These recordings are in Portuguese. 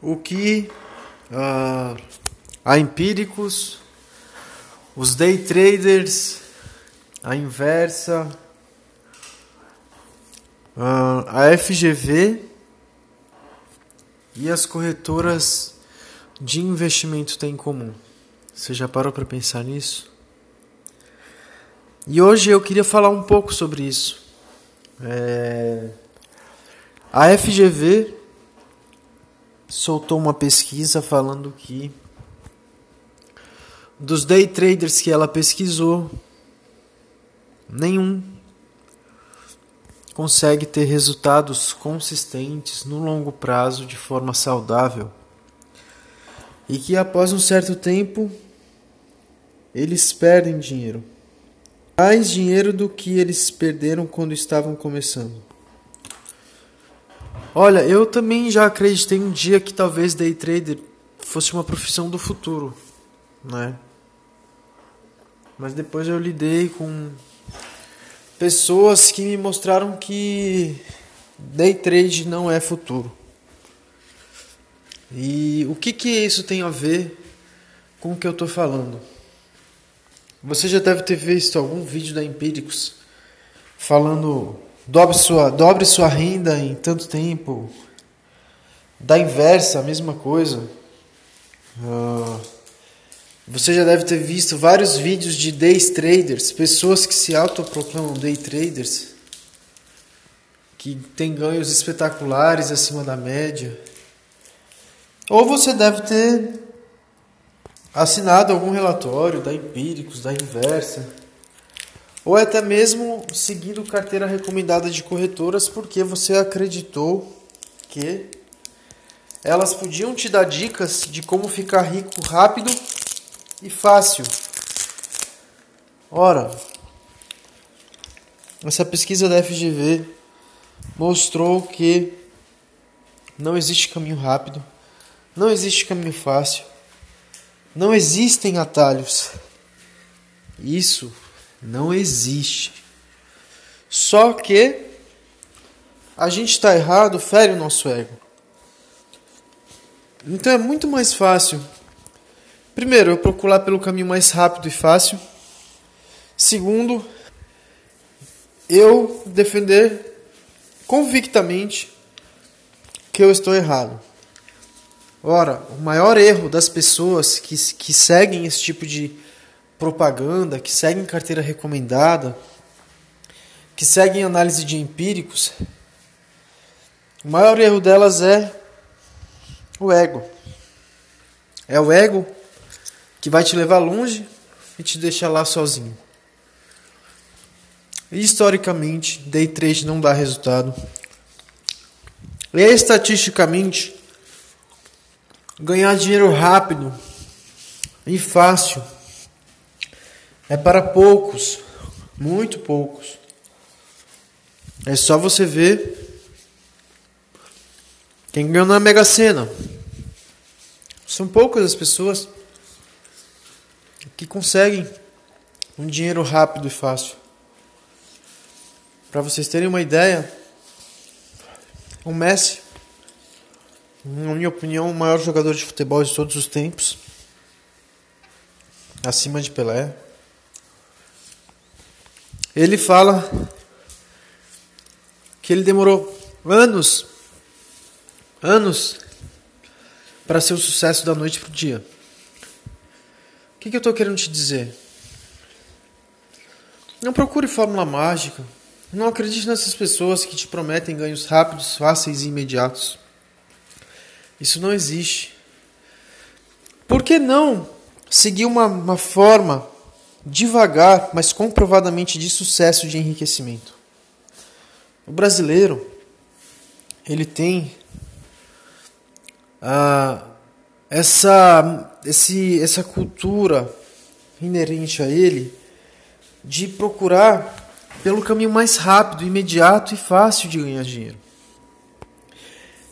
o que uh, a Empíricos, os day traders, a inversa, uh, a FGV e as corretoras de investimento têm em comum. Você já parou para pensar nisso? E hoje eu queria falar um pouco sobre isso. É... A FGV soltou uma pesquisa falando que dos day traders que ela pesquisou, nenhum consegue ter resultados consistentes no longo prazo de forma saudável. E que após um certo tempo eles perdem dinheiro. Mais dinheiro do que eles perderam quando estavam começando. Olha, eu também já acreditei um dia que talvez day trader fosse uma profissão do futuro, né? Mas depois eu lidei com pessoas que me mostraram que day trade não é futuro. E o que que isso tem a ver com o que eu estou falando? Você já deve ter visto algum vídeo da Empíricos falando dobre sua, dobre sua renda em tanto tempo. Da inversa, a mesma coisa. Uh, você já deve ter visto vários vídeos de day traders, pessoas que se autoproclamam day traders, que têm ganhos espetaculares acima da média. Ou você deve ter assinado algum relatório da Empíricos, da Inversa ou até mesmo seguindo carteira recomendada de corretoras porque você acreditou que elas podiam te dar dicas de como ficar rico rápido e fácil. Ora, essa pesquisa da FGV mostrou que não existe caminho rápido, não existe caminho fácil, não existem atalhos. Isso não existe. Só que a gente está errado, fere o nosso ego. Então é muito mais fácil. Primeiro, eu procurar pelo caminho mais rápido e fácil. Segundo, eu defender convictamente que eu estou errado. Ora, o maior erro das pessoas que, que seguem esse tipo de propaganda, que seguem carteira recomendada, que seguem análise de empíricos, o maior erro delas é o ego. É o ego que vai te levar longe e te deixar lá sozinho. Historicamente, day trade não dá resultado. E estatisticamente, ganhar dinheiro rápido e fácil é para poucos, muito poucos. É só você ver quem ganhou na Mega Sena. São poucas as pessoas que conseguem um dinheiro rápido e fácil. Para vocês terem uma ideia, o Messi, na minha opinião, o maior jogador de futebol de todos os tempos, acima de Pelé. Ele fala que ele demorou anos, anos, para ser o sucesso da noite para o dia. O que, que eu estou querendo te dizer? Não procure fórmula mágica. Não acredite nessas pessoas que te prometem ganhos rápidos, fáceis e imediatos. Isso não existe. Por que não seguir uma, uma forma devagar, mas comprovadamente de sucesso de enriquecimento. O brasileiro, ele tem ah, essa, esse, essa cultura inerente a ele de procurar pelo caminho mais rápido, imediato e fácil de ganhar dinheiro.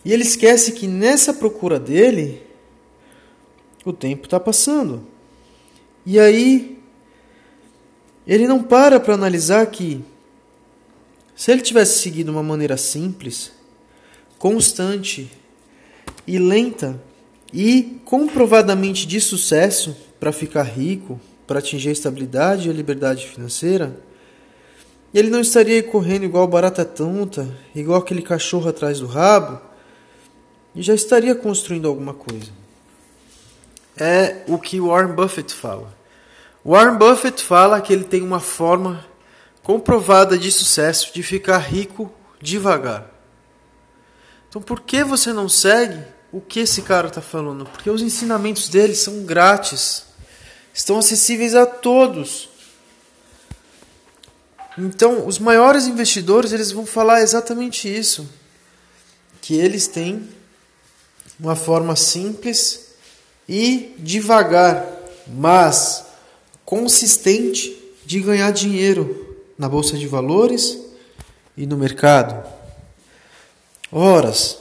E ele esquece que nessa procura dele, o tempo está passando. E aí ele não para para analisar que, se ele tivesse seguido uma maneira simples, constante e lenta e comprovadamente de sucesso para ficar rico, para atingir a estabilidade e a liberdade financeira, ele não estaria correndo igual barata tonta, igual aquele cachorro atrás do rabo, e já estaria construindo alguma coisa. É o que Warren Buffett fala. Warren Buffett fala que ele tem uma forma comprovada de sucesso de ficar rico devagar. Então por que você não segue o que esse cara está falando? Porque os ensinamentos dele são grátis, estão acessíveis a todos. Então, os maiores investidores eles vão falar exatamente isso, que eles têm uma forma simples e devagar, mas consistente de ganhar dinheiro na bolsa de valores e no mercado. Horas,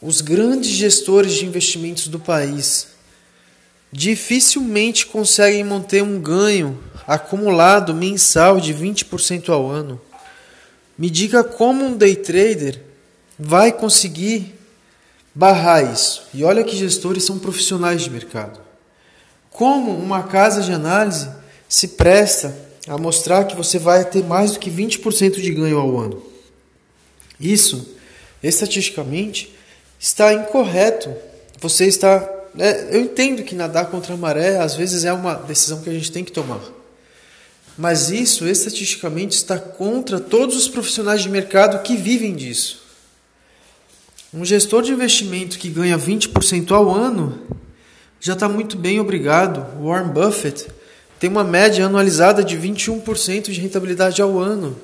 os grandes gestores de investimentos do país dificilmente conseguem manter um ganho acumulado mensal de 20% ao ano. Me diga como um day trader vai conseguir barrar isso. E olha que gestores são profissionais de mercado. Como uma casa de análise se presta a mostrar que você vai ter mais do que 20% de ganho ao ano? Isso estatisticamente, está incorreto. Você está. É, eu entendo que nadar contra a maré às vezes é uma decisão que a gente tem que tomar. Mas isso, estatisticamente, está contra todos os profissionais de mercado que vivem disso. Um gestor de investimento que ganha 20% ao ano já está muito bem, obrigado. Warren Buffett tem uma média anualizada de 21% de rentabilidade ao ano.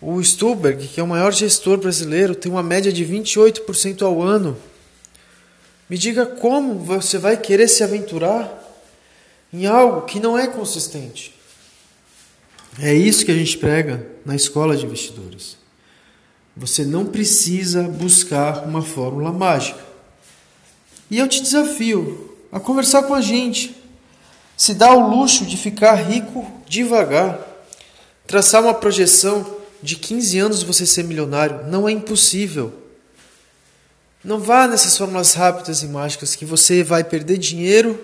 O Stuberg, que é o maior gestor brasileiro, tem uma média de 28% ao ano. Me diga como você vai querer se aventurar em algo que não é consistente. É isso que a gente prega na escola de investidores. Você não precisa buscar uma fórmula mágica. E eu te desafio a conversar com a gente. Se dá o luxo de ficar rico devagar. Traçar uma projeção de 15 anos você ser milionário. Não é impossível. Não vá nessas fórmulas rápidas e mágicas que você vai perder dinheiro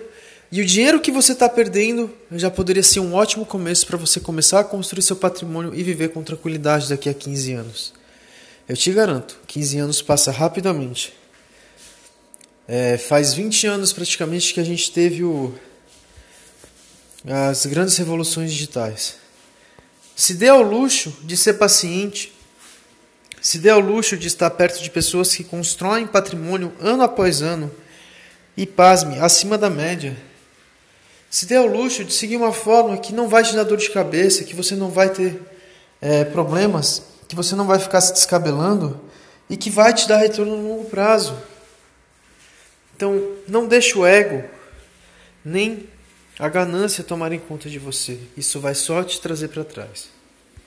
e o dinheiro que você está perdendo já poderia ser um ótimo começo para você começar a construir seu patrimônio e viver com tranquilidade daqui a 15 anos. Eu te garanto, 15 anos passa rapidamente. É, faz 20 anos praticamente que a gente teve o, as grandes revoluções digitais. Se dê ao luxo de ser paciente, se dê ao luxo de estar perto de pessoas que constroem patrimônio ano após ano e, pasme, acima da média. Se dê ao luxo de seguir uma forma que não vai te dar dor de cabeça, que você não vai ter é, problemas, que você não vai ficar se descabelando e que vai te dar retorno no longo prazo. Então, não deixe o ego nem a ganância tomarem conta de você. Isso vai só te trazer para trás.